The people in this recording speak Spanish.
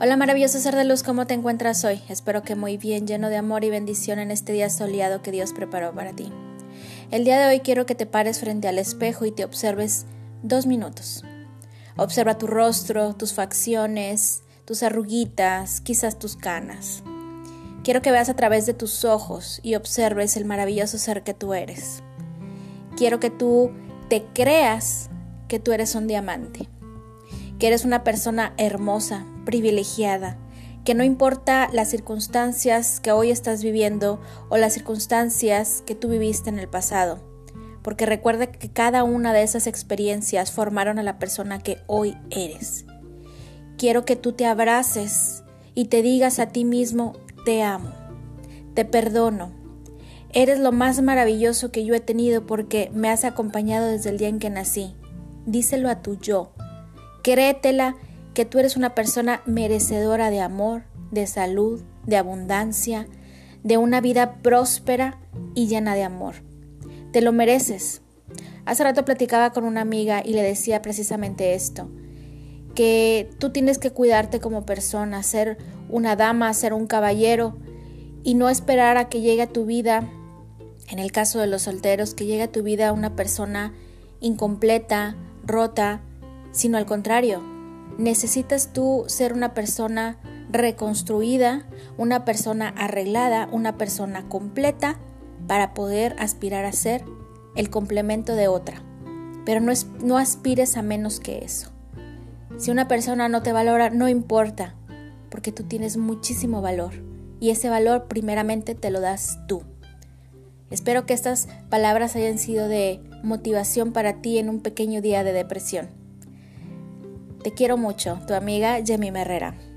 Hola maravilloso ser de luz, ¿cómo te encuentras hoy? Espero que muy bien, lleno de amor y bendición en este día soleado que Dios preparó para ti. El día de hoy quiero que te pares frente al espejo y te observes dos minutos. Observa tu rostro, tus facciones, tus arruguitas, quizás tus canas. Quiero que veas a través de tus ojos y observes el maravilloso ser que tú eres. Quiero que tú te creas que tú eres un diamante que eres una persona hermosa, privilegiada, que no importa las circunstancias que hoy estás viviendo o las circunstancias que tú viviste en el pasado, porque recuerda que cada una de esas experiencias formaron a la persona que hoy eres. Quiero que tú te abraces y te digas a ti mismo, te amo, te perdono, eres lo más maravilloso que yo he tenido porque me has acompañado desde el día en que nací. Díselo a tu yo, Créetela que tú eres una persona merecedora de amor, de salud, de abundancia, de una vida próspera y llena de amor. Te lo mereces. Hace rato platicaba con una amiga y le decía precisamente esto, que tú tienes que cuidarte como persona, ser una dama, ser un caballero y no esperar a que llegue a tu vida, en el caso de los solteros, que llegue a tu vida una persona incompleta, rota, sino al contrario, necesitas tú ser una persona reconstruida, una persona arreglada, una persona completa para poder aspirar a ser el complemento de otra. Pero no, es, no aspires a menos que eso. Si una persona no te valora, no importa, porque tú tienes muchísimo valor y ese valor primeramente te lo das tú. Espero que estas palabras hayan sido de motivación para ti en un pequeño día de depresión. Te quiero mucho, tu amiga Jemmy Herrera.